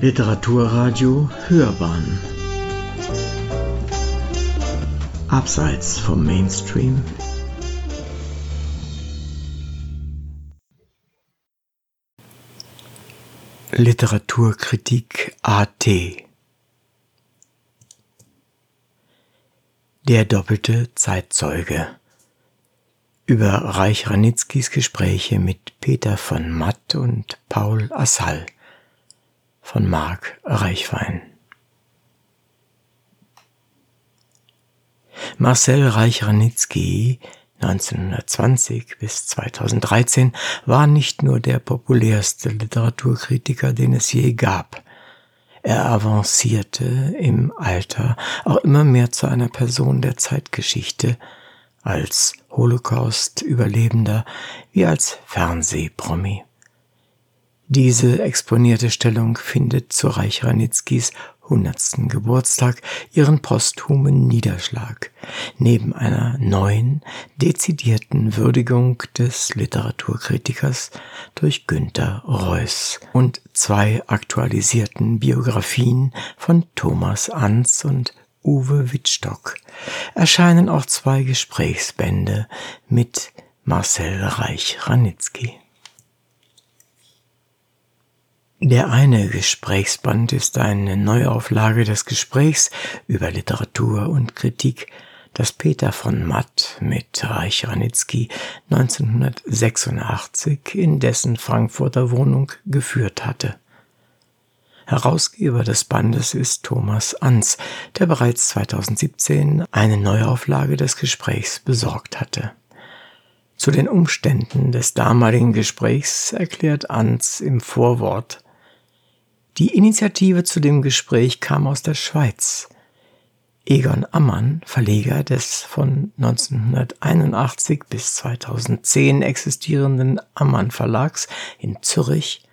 Literaturradio Hörbahn. Abseits vom Mainstream. Literaturkritik AT Der doppelte Zeitzeuge. Über Reich Ranitzkis Gespräche mit Peter von Matt und Paul Assal von Marc Reichwein. Marcel Reich-Ranitzky 1920 bis 2013 war nicht nur der populärste Literaturkritiker, den es je gab. Er avancierte im Alter auch immer mehr zu einer Person der Zeitgeschichte, als Holocaust-Überlebender wie als Fernsehpromi. Diese exponierte Stellung findet zu Reich Ranitzkis 100. Geburtstag ihren posthumen Niederschlag, neben einer neuen, dezidierten Würdigung des Literaturkritikers durch Günter Reuss und zwei aktualisierten Biografien von Thomas Anz und Uwe Wittstock erscheinen auch zwei Gesprächsbände mit Marcel Reich-Ranitzky. Der eine Gesprächsband ist eine Neuauflage des Gesprächs über Literatur und Kritik, das Peter von Matt mit Reich Ranitzky 1986 in dessen Frankfurter Wohnung geführt hatte. Herausgeber des Bandes ist Thomas Ans, der bereits 2017 eine Neuauflage des Gesprächs besorgt hatte. Zu den Umständen des damaligen Gesprächs erklärt Ans im Vorwort, die Initiative zu dem Gespräch kam aus der Schweiz. Egon Ammann, Verleger des von 1981 bis 2010 existierenden Ammann Verlags in Zürich,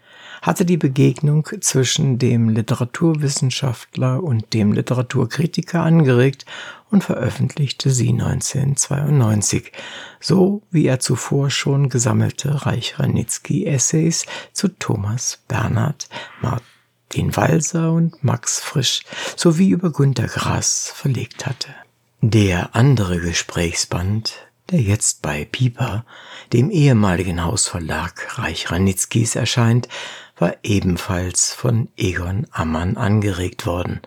hatte die Begegnung zwischen dem Literaturwissenschaftler und dem Literaturkritiker angeregt und veröffentlichte sie 1992, so wie er zuvor schon gesammelte Reich Ranitzky Essays zu Thomas Bernhard, Martin den Walser und Max Frisch sowie über Günter Grass verlegt hatte. Der andere Gesprächsband, der jetzt bei Pieper, dem ehemaligen Hausverlag Reich Ranitzkis erscheint, war ebenfalls von Egon Ammann angeregt worden,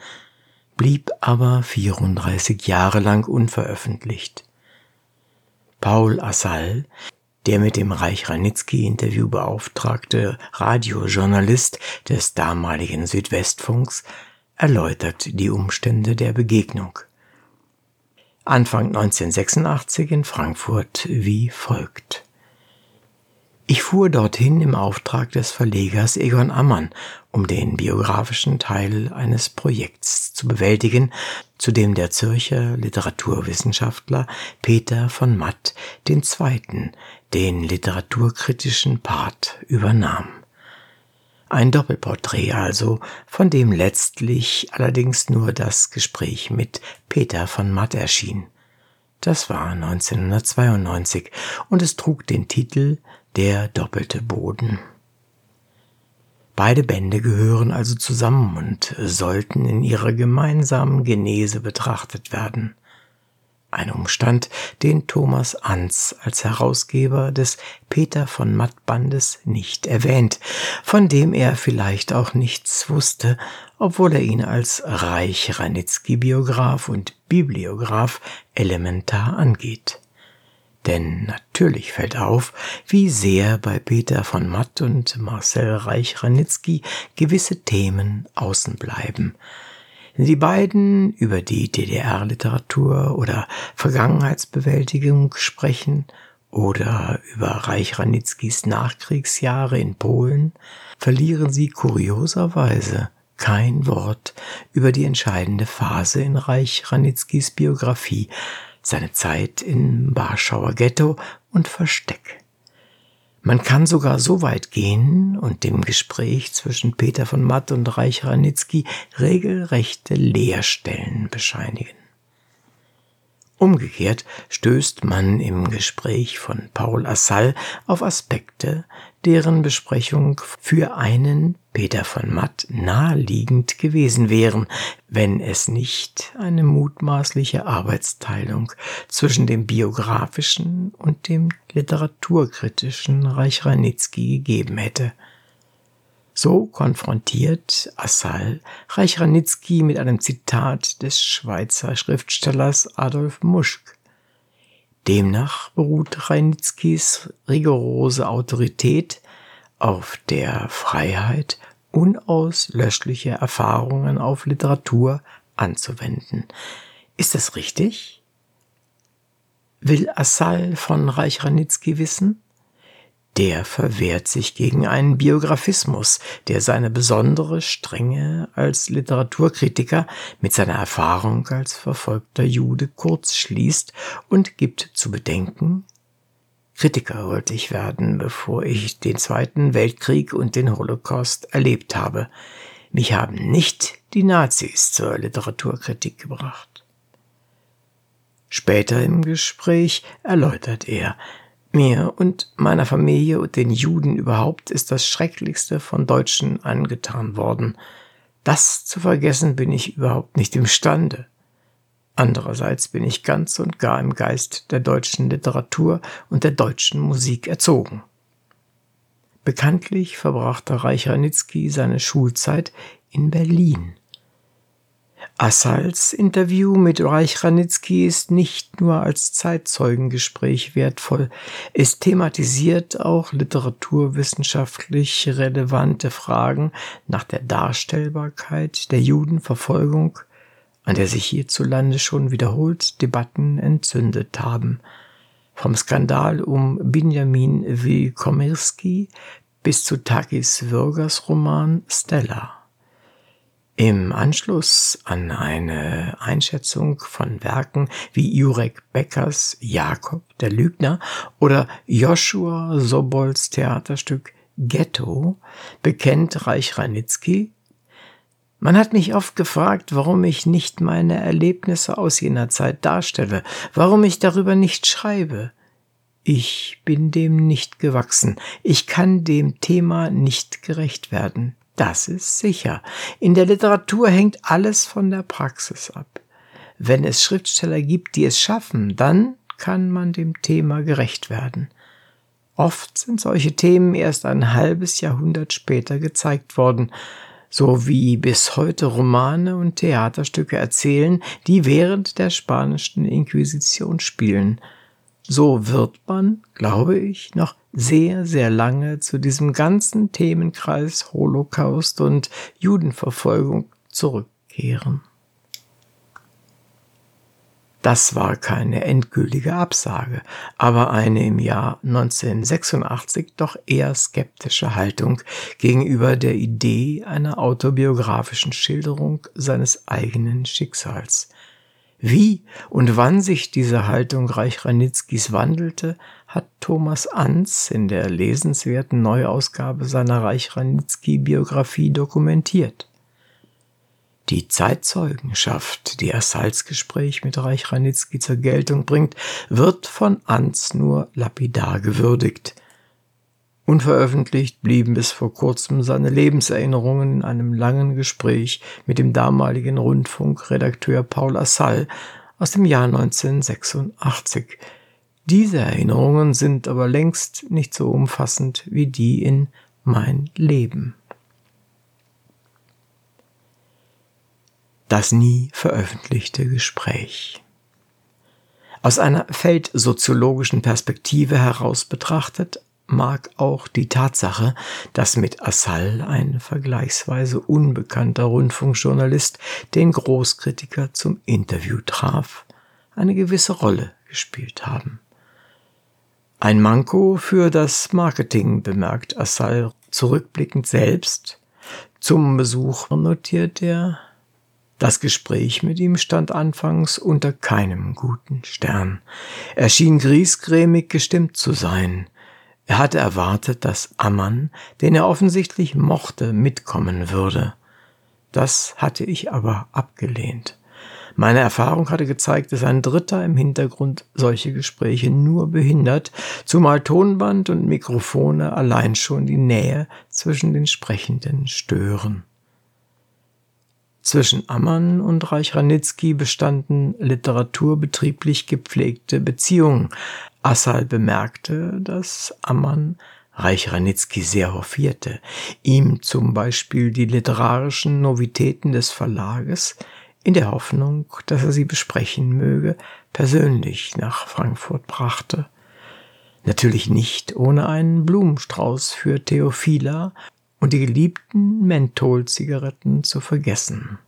blieb aber 34 Jahre lang unveröffentlicht. Paul Assal, der mit dem Reich Ranitzky-Interview beauftragte Radiojournalist des damaligen Südwestfunks erläutert die Umstände der Begegnung. Anfang 1986 in Frankfurt wie folgt. Ich fuhr dorthin im Auftrag des Verlegers Egon Ammann, um den biografischen Teil eines Projekts zu bewältigen, zu dem der Zürcher Literaturwissenschaftler Peter von Matt den zweiten, den literaturkritischen Part übernahm. Ein Doppelporträt also, von dem letztlich allerdings nur das Gespräch mit Peter von Matt erschien. Das war 1992 und es trug den Titel der doppelte Boden. Beide Bände gehören also zusammen und sollten in ihrer gemeinsamen Genese betrachtet werden. Ein Umstand, den Thomas Ans als Herausgeber des Peter von Matt Bandes nicht erwähnt, von dem er vielleicht auch nichts wusste, obwohl er ihn als Reich Ranitzky Biograf und Bibliograf elementar angeht. Denn natürlich fällt auf, wie sehr bei Peter von Matt und Marcel Reich-Ranitzky gewisse Themen außen bleiben. Die beiden über die DDR-Literatur oder Vergangenheitsbewältigung sprechen oder über Reich Ranitzkys Nachkriegsjahre in Polen, verlieren sie kurioserweise kein Wort über die entscheidende Phase in Reich Ranitzkys Biografie, seine Zeit im Warschauer Ghetto und Versteck. Man kann sogar so weit gehen und dem Gespräch zwischen Peter von Matt und Reich Ranitzky regelrechte Leerstellen bescheinigen. Umgekehrt stößt man im Gespräch von Paul Assal auf Aspekte, deren Besprechung für einen Peter von Matt naheliegend gewesen wären, wenn es nicht eine mutmaßliche Arbeitsteilung zwischen dem biografischen und dem literaturkritischen Reich Ranitzky gegeben hätte. So konfrontiert Assal Reich Ranitzky mit einem Zitat des Schweizer Schriftstellers Adolf Muschk. Demnach beruht Reinitzkis rigorose Autorität auf der Freiheit, unauslöschliche Erfahrungen auf Literatur anzuwenden. Ist das richtig? Will Assal von Reich Ranitzky wissen? Der verwehrt sich gegen einen Biografismus, der seine besondere Strenge als Literaturkritiker mit seiner Erfahrung als verfolgter Jude kurz schließt und gibt zu bedenken, Kritiker wollte ich werden, bevor ich den Zweiten Weltkrieg und den Holocaust erlebt habe. Mich haben nicht die Nazis zur Literaturkritik gebracht. Später im Gespräch erläutert er, mir und meiner Familie und den Juden überhaupt ist das Schrecklichste von Deutschen angetan worden. Das zu vergessen bin ich überhaupt nicht imstande. Andererseits bin ich ganz und gar im Geist der deutschen Literatur und der deutschen Musik erzogen. Bekanntlich verbrachte Reich Ranitzky seine Schulzeit in Berlin. Assals Interview mit Reich Ranitzky ist nicht nur als Zeitzeugengespräch wertvoll, es thematisiert auch literaturwissenschaftlich relevante Fragen nach der Darstellbarkeit der Judenverfolgung, an der sich hierzulande schon wiederholt Debatten entzündet haben. Vom Skandal um Benjamin Wilkomirski bis zu Takis Würgers Roman Stella. Im Anschluss an eine Einschätzung von Werken wie Jurek Beckers Jakob der Lügner oder Joshua Sobols Theaterstück Ghetto bekennt Reich Ranitzky, man hat mich oft gefragt, warum ich nicht meine Erlebnisse aus jener Zeit darstelle, warum ich darüber nicht schreibe. Ich bin dem nicht gewachsen, ich kann dem Thema nicht gerecht werden. Das ist sicher. In der Literatur hängt alles von der Praxis ab. Wenn es Schriftsteller gibt, die es schaffen, dann kann man dem Thema gerecht werden. Oft sind solche Themen erst ein halbes Jahrhundert später gezeigt worden, so wie bis heute Romane und Theaterstücke erzählen, die während der spanischen Inquisition spielen – so wird man, glaube ich, noch sehr, sehr lange zu diesem ganzen Themenkreis Holocaust und Judenverfolgung zurückkehren. Das war keine endgültige Absage, aber eine im Jahr 1986 doch eher skeptische Haltung gegenüber der Idee einer autobiografischen Schilderung seines eigenen Schicksals. Wie und wann sich diese Haltung Reich Ranitzkis wandelte, hat Thomas Anz in der lesenswerten Neuausgabe seiner Reich Ranitzky Biografie dokumentiert. Die Zeitzeugenschaft, die er Salzgespräch mit Reich Ranitzky zur Geltung bringt, wird von Anz nur lapidar gewürdigt – Unveröffentlicht blieben bis vor kurzem seine Lebenserinnerungen in einem langen Gespräch mit dem damaligen Rundfunkredakteur Paul Assal aus dem Jahr 1986. Diese Erinnerungen sind aber längst nicht so umfassend wie die in Mein Leben. Das nie veröffentlichte Gespräch. Aus einer feldsoziologischen Perspektive heraus betrachtet mag auch die Tatsache, dass mit Assal ein vergleichsweise unbekannter Rundfunkjournalist den Großkritiker zum Interview traf, eine gewisse Rolle gespielt haben. Ein Manko für das Marketing bemerkt Assal zurückblickend selbst. Zum Besuch notiert er, das Gespräch mit ihm stand anfangs unter keinem guten Stern. Er schien griesgrämig gestimmt zu sein. Er hatte erwartet, dass Ammann, den er offensichtlich mochte, mitkommen würde. Das hatte ich aber abgelehnt. Meine Erfahrung hatte gezeigt, dass ein Dritter im Hintergrund solche Gespräche nur behindert, zumal Tonband und Mikrofone allein schon die Nähe zwischen den Sprechenden stören. Zwischen Ammann und Reich Ranitzky bestanden literaturbetrieblich gepflegte Beziehungen. Assal bemerkte, dass Ammann Reich Ranitzky sehr hofierte, ihm zum Beispiel die literarischen Novitäten des Verlages in der Hoffnung, dass er sie besprechen möge, persönlich nach Frankfurt brachte. Natürlich nicht ohne einen Blumenstrauß für Theophila und die geliebten Mentholzigaretten zu vergessen.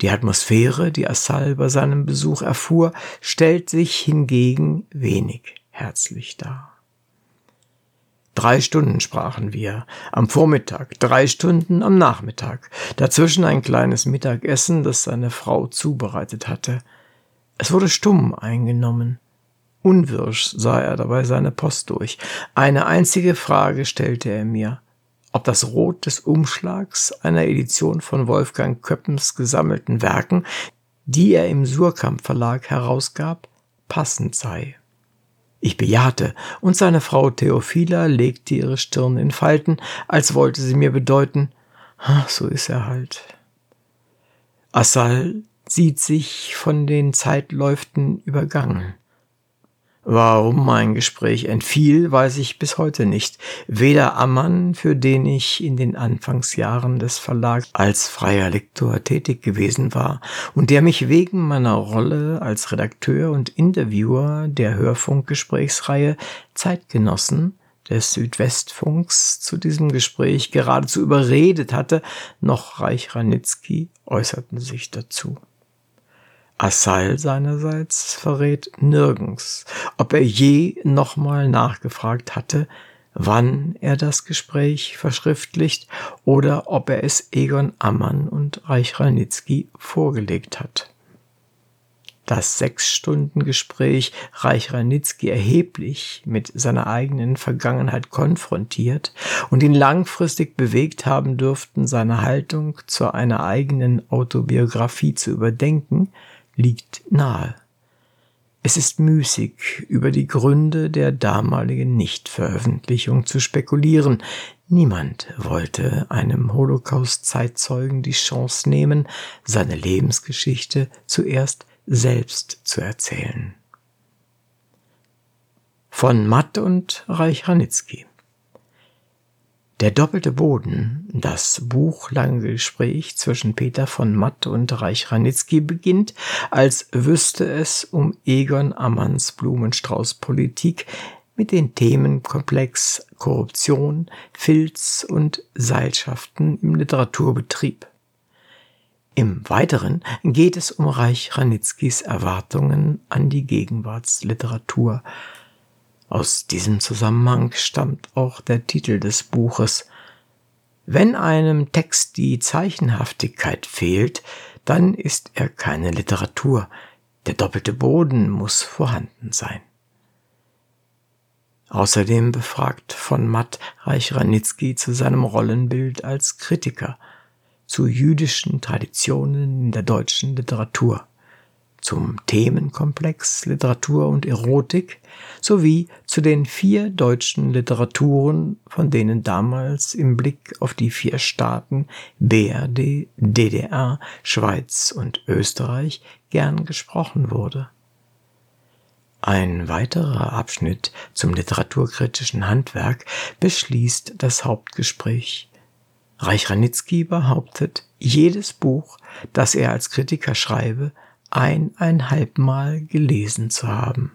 Die Atmosphäre, die Assal bei seinem Besuch erfuhr, stellt sich hingegen wenig herzlich dar. Drei Stunden sprachen wir, am Vormittag, drei Stunden am Nachmittag, dazwischen ein kleines Mittagessen, das seine Frau zubereitet hatte. Es wurde stumm eingenommen. Unwirsch sah er dabei seine Post durch. Eine einzige Frage stellte er mir ob das Rot des Umschlags einer Edition von Wolfgang Köppens gesammelten Werken, die er im Surkamp Verlag herausgab, passend sei. Ich bejahte, und seine Frau Theophila legte ihre Stirn in Falten, als wollte sie mir bedeuten, so ist er halt. Assal sieht sich von den Zeitläuften übergangen. Warum mein Gespräch entfiel, weiß ich bis heute nicht. Weder Ammann, für den ich in den Anfangsjahren des Verlags als freier Lektor tätig gewesen war und der mich wegen meiner Rolle als Redakteur und Interviewer der Hörfunkgesprächsreihe Zeitgenossen des Südwestfunks zu diesem Gespräch geradezu überredet hatte, noch Reich Ranitzky äußerten sich dazu. Assal seinerseits verrät nirgends, ob er je nochmal nachgefragt hatte, wann er das Gespräch verschriftlicht oder ob er es Egon Ammann und Reich Ranitzky vorgelegt hat. Das Sechs-Stunden-Gespräch Reich Ranitzky erheblich mit seiner eigenen Vergangenheit konfrontiert und ihn langfristig bewegt haben dürften, seine Haltung zu einer eigenen Autobiografie zu überdenken, liegt nahe. Es ist müßig, über die Gründe der damaligen Nichtveröffentlichung zu spekulieren. Niemand wollte einem Holocaust-Zeitzeugen die Chance nehmen, seine Lebensgeschichte zuerst selbst zu erzählen. Von Matt und Reich Ranitzky der doppelte Boden, das buchlange Gespräch zwischen Peter von Matt und Reich Ranitzky beginnt, als wüsste es um Egon Ammanns Blumenstrauß Politik mit den Themenkomplex Korruption, Filz und Seilschaften im Literaturbetrieb. Im Weiteren geht es um Reich Ranitzkys Erwartungen an die Gegenwartsliteratur, aus diesem Zusammenhang stammt auch der Titel des Buches. Wenn einem Text die Zeichenhaftigkeit fehlt, dann ist er keine Literatur. Der doppelte Boden muss vorhanden sein. Außerdem befragt von Matt Reich Ranitzky zu seinem Rollenbild als Kritiker, zu jüdischen Traditionen in der deutschen Literatur zum Themenkomplex Literatur und Erotik sowie zu den vier deutschen Literaturen, von denen damals im Blick auf die vier Staaten BRD, DDR, Schweiz und Österreich gern gesprochen wurde. Ein weiterer Abschnitt zum literaturkritischen Handwerk beschließt das Hauptgespräch. Reich Ranitzky behauptet, jedes Buch, das er als Kritiker schreibe, eineinhalb Mal gelesen zu haben.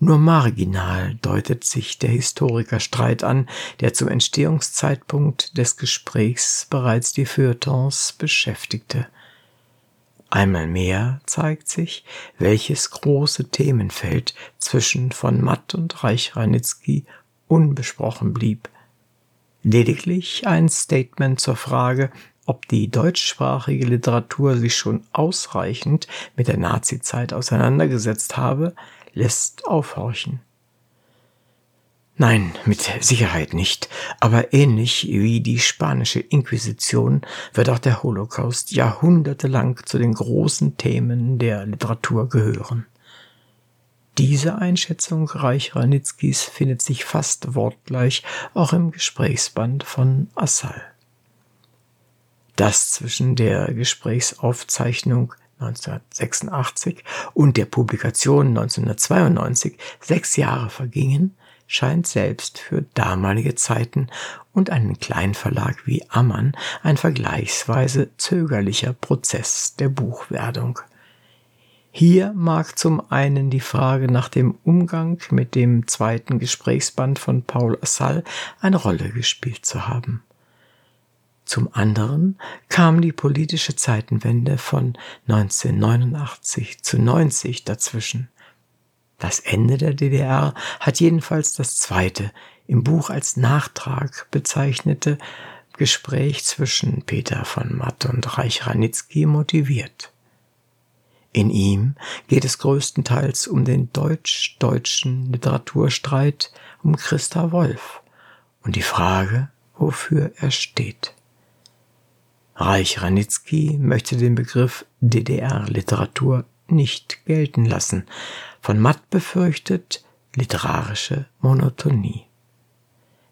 Nur marginal deutet sich der Historikerstreit an, der zum Entstehungszeitpunkt des Gesprächs bereits die Feuilletons beschäftigte. Einmal mehr zeigt sich, welches große Themenfeld zwischen von Matt und Reich Ranitzky unbesprochen blieb. Lediglich ein Statement zur Frage, ob die deutschsprachige Literatur sich schon ausreichend mit der Nazizeit auseinandergesetzt habe, lässt aufhorchen. Nein, mit Sicherheit nicht. Aber ähnlich wie die spanische Inquisition wird auch der Holocaust jahrhundertelang zu den großen Themen der Literatur gehören. Diese Einschätzung Reich Ranitzkis findet sich fast wortgleich auch im Gesprächsband von Assal. Dass zwischen der Gesprächsaufzeichnung 1986 und der Publikation 1992 sechs Jahre vergingen, scheint selbst für damalige Zeiten und einen Kleinverlag wie Ammann ein vergleichsweise zögerlicher Prozess der Buchwerdung. Hier mag zum einen die Frage nach dem Umgang mit dem zweiten Gesprächsband von Paul Assal eine Rolle gespielt zu haben. Zum anderen kam die politische Zeitenwende von 1989 zu 90 dazwischen. Das Ende der DDR hat jedenfalls das zweite, im Buch als Nachtrag bezeichnete Gespräch zwischen Peter von Matt und Reich Ranitzky motiviert. In ihm geht es größtenteils um den deutsch-deutschen Literaturstreit um Christa Wolf und die Frage, wofür er steht. Reich Ranitzky möchte den Begriff DDR-Literatur nicht gelten lassen, von Matt befürchtet literarische Monotonie.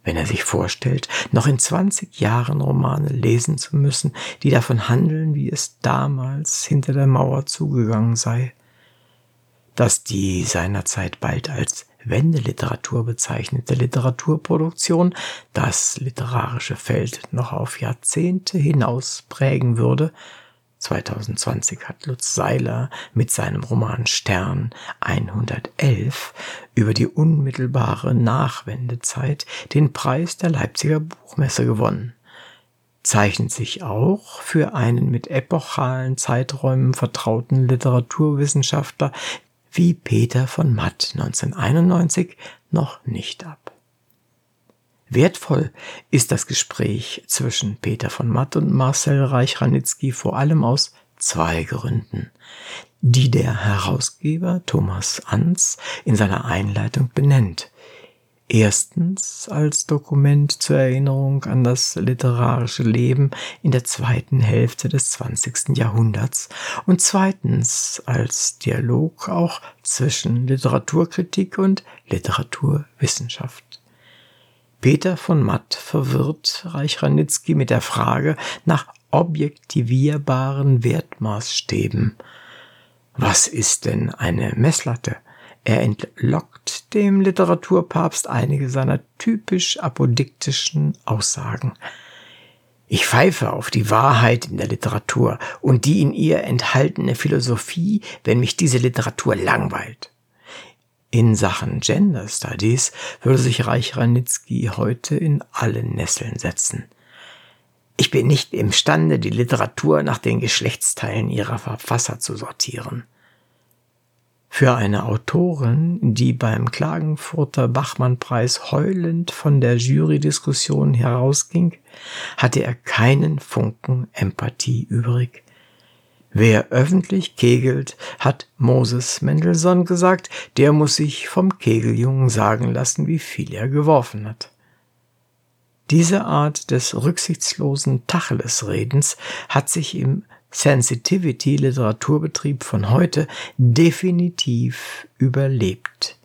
Wenn er sich vorstellt, noch in 20 Jahren Romane lesen zu müssen, die davon handeln, wie es damals hinter der Mauer zugegangen sei, dass die seinerzeit bald als Wendeliteratur bezeichnete Literaturproduktion das literarische Feld noch auf Jahrzehnte hinaus prägen würde, 2020 hat Lutz Seiler mit seinem Roman Stern 111 über die unmittelbare Nachwendezeit den Preis der Leipziger Buchmesse gewonnen. Zeichnet sich auch für einen mit epochalen Zeiträumen vertrauten Literaturwissenschaftler wie Peter von Matt 1991 noch nicht ab. Wertvoll ist das Gespräch zwischen Peter von Matt und Marcel Reich-Ranitzky vor allem aus zwei Gründen, die der Herausgeber Thomas Ans in seiner Einleitung benennt. Erstens als Dokument zur Erinnerung an das literarische Leben in der zweiten Hälfte des 20. Jahrhunderts und zweitens als Dialog auch zwischen Literaturkritik und Literaturwissenschaft. Peter von Matt verwirrt Reich mit der Frage nach objektivierbaren Wertmaßstäben. Was ist denn eine Messlatte? Er entlockt dem Literaturpapst einige seiner typisch apodiktischen Aussagen. Ich pfeife auf die Wahrheit in der Literatur und die in ihr enthaltene Philosophie, wenn mich diese Literatur langweilt. In Sachen Gender Studies würde sich Reich Ranitzky heute in alle Nesseln setzen. Ich bin nicht imstande, die Literatur nach den Geschlechtsteilen ihrer Verfasser zu sortieren. Für eine Autorin, die beim Klagenfurter Bachmann-Preis heulend von der Jurydiskussion herausging, hatte er keinen Funken Empathie übrig. Wer öffentlich kegelt, hat Moses Mendelssohn gesagt, der muss sich vom Kegeljungen sagen lassen, wie viel er geworfen hat. Diese Art des rücksichtslosen Tacheles-Redens hat sich im Sensitivity-Literaturbetrieb von heute definitiv überlebt.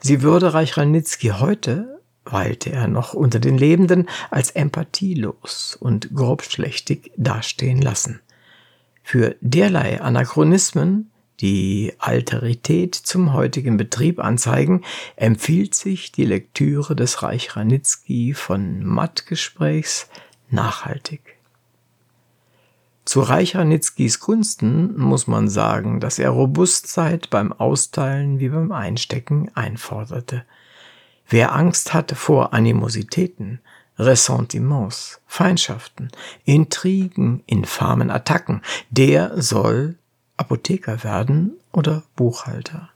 Sie würde Reich Ranitzky heute, weilte er noch unter den Lebenden, als empathielos und grobschlächtig dastehen lassen. Für derlei Anachronismen, die Alterität zum heutigen Betrieb anzeigen, empfiehlt sich die Lektüre des Reich Ranitzky von Matt-Gesprächs nachhaltig. Zu Reich Ranitzkys Gunsten muss man sagen, dass er Robustheit beim Austeilen wie beim Einstecken einforderte. Wer Angst hatte vor Animositäten, Ressentiments, Feindschaften, Intrigen, infamen Attacken, der soll Apotheker werden oder Buchhalter.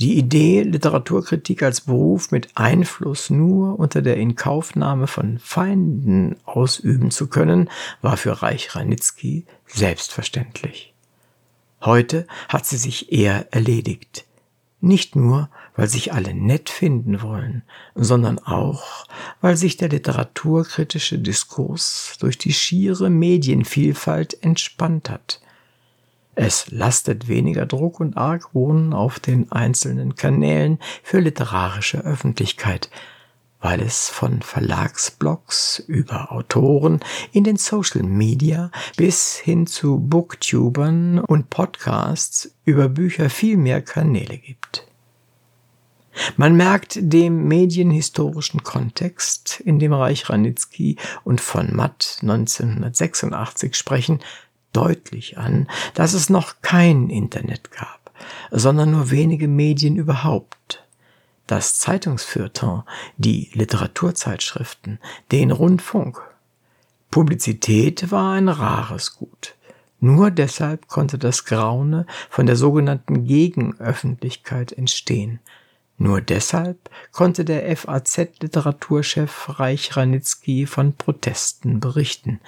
Die Idee, Literaturkritik als Beruf mit Einfluss nur unter der Inkaufnahme von Feinden ausüben zu können, war für Reich Ranitzky selbstverständlich. Heute hat sie sich eher erledigt. Nicht nur, weil sich alle nett finden wollen, sondern auch, weil sich der literaturkritische Diskurs durch die schiere Medienvielfalt entspannt hat. Es lastet weniger Druck und Argwohn auf den einzelnen Kanälen für literarische Öffentlichkeit, weil es von Verlagsblogs über Autoren in den Social Media bis hin zu Booktubern und Podcasts über Bücher viel mehr Kanäle gibt. Man merkt dem medienhistorischen Kontext, in dem Reich Ranitzky und von Matt 1986 sprechen, deutlich an, dass es noch kein Internet gab, sondern nur wenige Medien überhaupt. Das Zeitungsfeuilleton, die Literaturzeitschriften, den Rundfunk. Publizität war ein rares Gut. Nur deshalb konnte das Graune von der sogenannten Gegenöffentlichkeit entstehen, nur deshalb konnte der FAZ-Literaturchef Reich Ranitzky von Protesten berichten.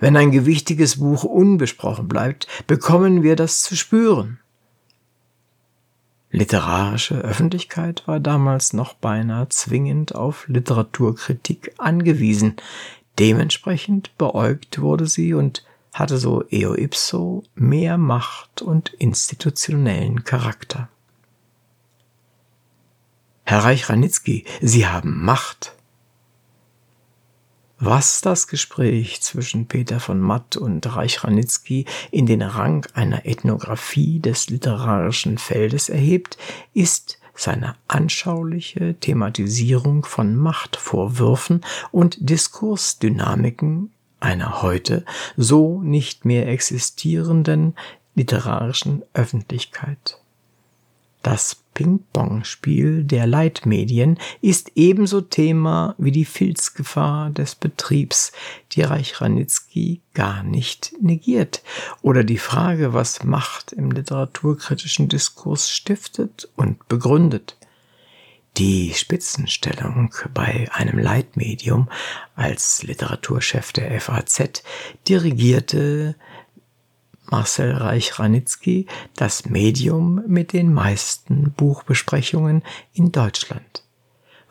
Wenn ein gewichtiges Buch unbesprochen bleibt, bekommen wir das zu spüren. Literarische Öffentlichkeit war damals noch beinahe zwingend auf Literaturkritik angewiesen. Dementsprechend beäugt wurde sie und hatte so eo ipso mehr Macht und institutionellen Charakter. Herr Reich-Ranitzky, Sie haben Macht. Was das Gespräch zwischen Peter von Matt und Reich-Ranitzky in den Rang einer Ethnographie des literarischen Feldes erhebt, ist seine anschauliche Thematisierung von Machtvorwürfen und Diskursdynamiken einer heute so nicht mehr existierenden literarischen Öffentlichkeit. Das Ping-Pong-Spiel der Leitmedien ist ebenso Thema wie die Filzgefahr des Betriebs, die Reich Ranitzky gar nicht negiert, oder die Frage, was Macht im literaturkritischen Diskurs stiftet und begründet. Die Spitzenstellung bei einem Leitmedium als Literaturchef der FAZ dirigierte Marcel Reich-Ranitzky das Medium mit den meisten Buchbesprechungen in Deutschland.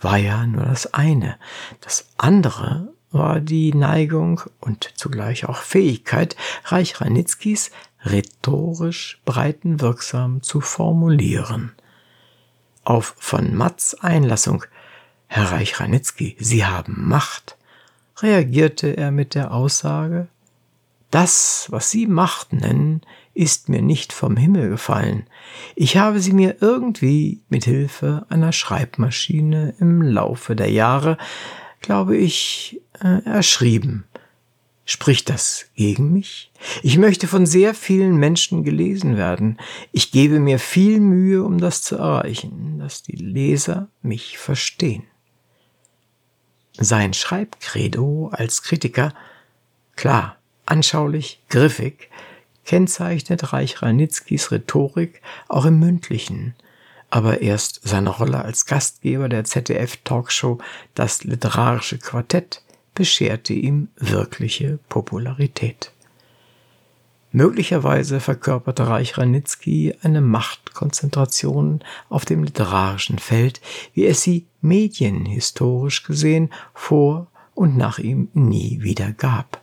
War ja nur das eine. Das andere war die Neigung und zugleich auch Fähigkeit Reich-Ranitzkys rhetorisch breitenwirksam zu formulieren. Auf von Matz Einlassung Herr Reich-Ranitzky, Sie haben Macht, reagierte er mit der Aussage, das, was Sie Macht nennen, ist mir nicht vom Himmel gefallen. Ich habe sie mir irgendwie mit Hilfe einer Schreibmaschine im Laufe der Jahre, glaube ich, äh, erschrieben. Spricht das gegen mich? Ich möchte von sehr vielen Menschen gelesen werden. Ich gebe mir viel Mühe, um das zu erreichen, dass die Leser mich verstehen. Sein Schreibcredo als Kritiker, klar, anschaulich, griffig, kennzeichnet Reich Ranitzkys Rhetorik auch im mündlichen, aber erst seine Rolle als Gastgeber der ZDF-Talkshow Das literarische Quartett bescherte ihm wirkliche Popularität. Möglicherweise verkörperte Reich Ranitzky eine Machtkonzentration auf dem literarischen Feld, wie es sie medienhistorisch gesehen vor und nach ihm nie wieder gab.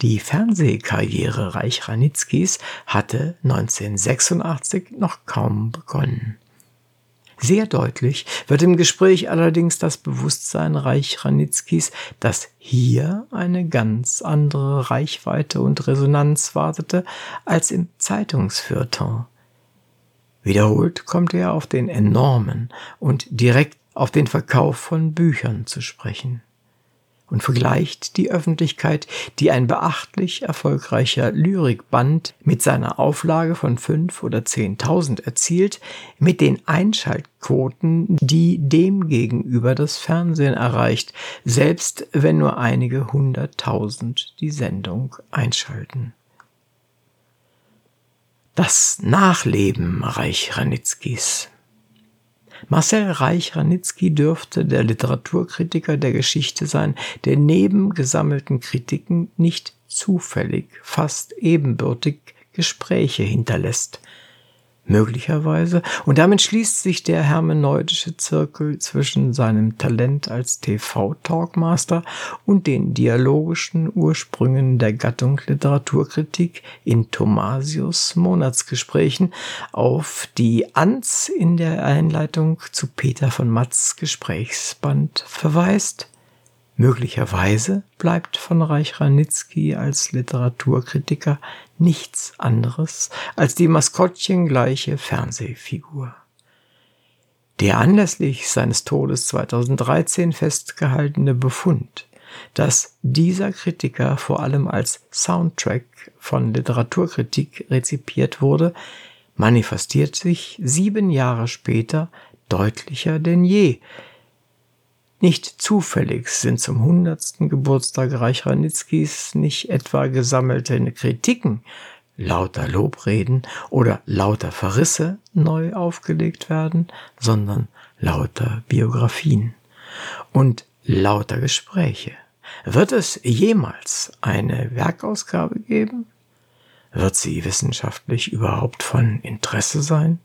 Die Fernsehkarriere Reich Ranitzkys hatte 1986 noch kaum begonnen. Sehr deutlich wird im Gespräch allerdings das Bewusstsein Reich Ranitzkys, dass hier eine ganz andere Reichweite und Resonanz wartete als im Zeitungsfeuilleton. Wiederholt kommt er auf den enormen und direkt auf den Verkauf von Büchern zu sprechen und vergleicht die Öffentlichkeit, die ein beachtlich erfolgreicher Lyrikband mit seiner Auflage von fünf oder zehntausend erzielt, mit den Einschaltquoten, die demgegenüber das Fernsehen erreicht, selbst wenn nur einige hunderttausend die Sendung einschalten. Das Nachleben Reich Ranitzkis Marcel Reich-Ranitzky dürfte der Literaturkritiker der Geschichte sein, der neben gesammelten Kritiken nicht zufällig, fast ebenbürtig Gespräche hinterlässt. Möglicherweise, und damit schließt sich der hermeneutische Zirkel zwischen seinem Talent als TV-Talkmaster und den dialogischen Ursprüngen der Gattung Literaturkritik in Thomasius Monatsgesprächen, auf die Anz in der Einleitung zu Peter von Matz Gesprächsband verweist. Möglicherweise bleibt von Reich Ranitzky als Literaturkritiker nichts anderes als die maskottchengleiche Fernsehfigur. Der anlässlich seines Todes 2013 festgehaltene Befund, dass dieser Kritiker vor allem als Soundtrack von Literaturkritik rezipiert wurde, manifestiert sich sieben Jahre später deutlicher denn je, nicht zufällig sind zum hundertsten Geburtstag Reich nicht etwa gesammelte Kritiken, lauter Lobreden oder lauter Verrisse neu aufgelegt werden, sondern lauter Biografien und lauter Gespräche. Wird es jemals eine Werkausgabe geben? Wird sie wissenschaftlich überhaupt von Interesse sein?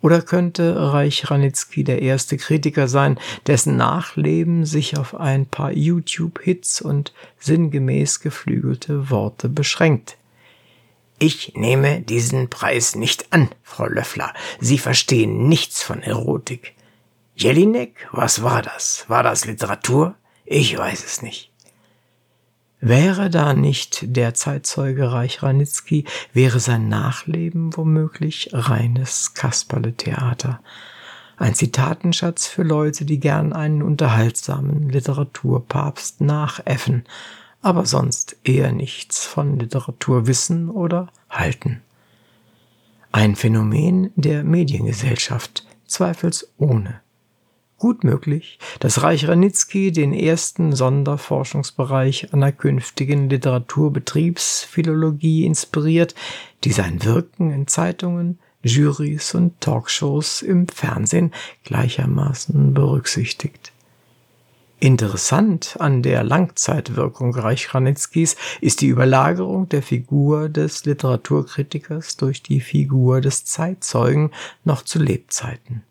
Oder könnte Reich Ranitzky der erste Kritiker sein, dessen Nachleben sich auf ein paar YouTube-Hits und sinngemäß geflügelte Worte beschränkt? Ich nehme diesen Preis nicht an, Frau Löffler. Sie verstehen nichts von Erotik. Jelinek, was war das? War das Literatur? Ich weiß es nicht. Wäre da nicht der Zeitzeuge Reich Ranitzky, wäre sein Nachleben womöglich reines Kasperle-Theater. Ein Zitatenschatz für Leute, die gern einen unterhaltsamen Literaturpapst nachäffen, aber sonst eher nichts von Literatur wissen oder halten. Ein Phänomen der Mediengesellschaft, zweifelsohne. Gut möglich, dass Reich Ranitzky den ersten Sonderforschungsbereich einer künftigen Literaturbetriebsphilologie inspiriert, die sein Wirken in Zeitungen, Jurys und Talkshows im Fernsehen gleichermaßen berücksichtigt. Interessant an der Langzeitwirkung Reich Ranitzkys ist die Überlagerung der Figur des Literaturkritikers durch die Figur des Zeitzeugen noch zu Lebzeiten.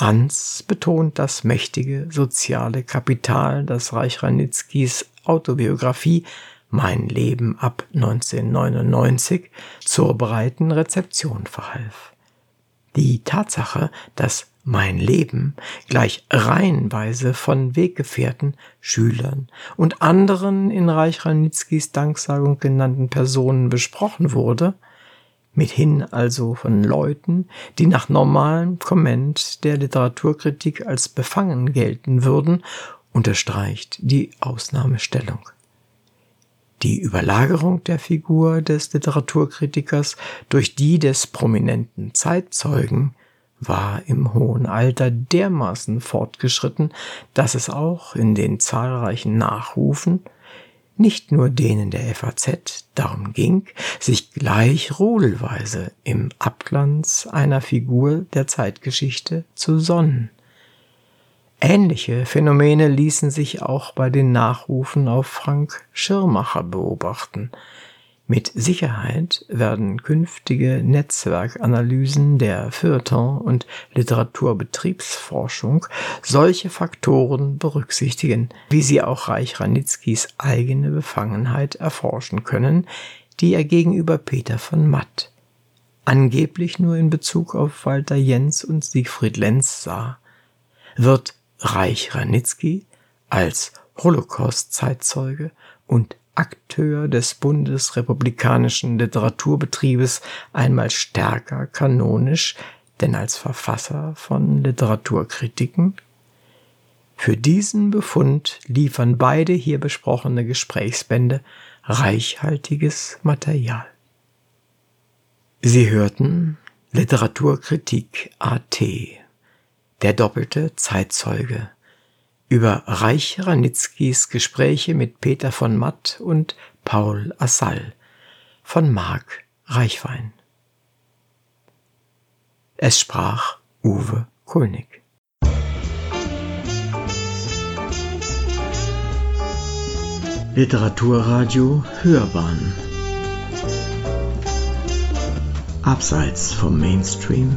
Ans betont das mächtige soziale Kapital, das Reich Ranitzkys Autobiografie Mein Leben ab 1999 zur breiten Rezeption verhalf. Die Tatsache, dass mein Leben gleich reihenweise von Weggefährten, Schülern und anderen in Reich Ranitzkys Danksagung genannten Personen besprochen wurde, mithin also von Leuten, die nach normalem Komment der Literaturkritik als befangen gelten würden, unterstreicht die Ausnahmestellung. Die Überlagerung der Figur des Literaturkritikers durch die des prominenten Zeitzeugen war im hohen Alter dermaßen fortgeschritten, dass es auch in den zahlreichen Nachrufen nicht nur denen der FAZ darum ging, sich gleich rudelweise im Abglanz einer Figur der Zeitgeschichte zu sonnen. Ähnliche Phänomene ließen sich auch bei den Nachrufen auf Frank Schirmacher beobachten, mit Sicherheit werden künftige Netzwerkanalysen der Feuilleton- und Literaturbetriebsforschung solche Faktoren berücksichtigen, wie sie auch Reich Ranitzkys eigene Befangenheit erforschen können, die er gegenüber Peter von Matt angeblich nur in Bezug auf Walter Jens und Siegfried Lenz sah. Wird Reich Ranitzky als Holocaust-Zeitzeuge und Akteur des bundesrepublikanischen Literaturbetriebes einmal stärker kanonisch denn als Verfasser von Literaturkritiken? Für diesen Befund liefern beide hier besprochene Gesprächsbände reichhaltiges Material. Sie hörten Literaturkritik AT, der doppelte Zeitzeuge über Reich Ranitzkys Gespräche mit Peter von Matt und Paul Assal von Marc Reichwein. Es sprach Uwe Kulnig. Literaturradio Hörbahn Abseits vom Mainstream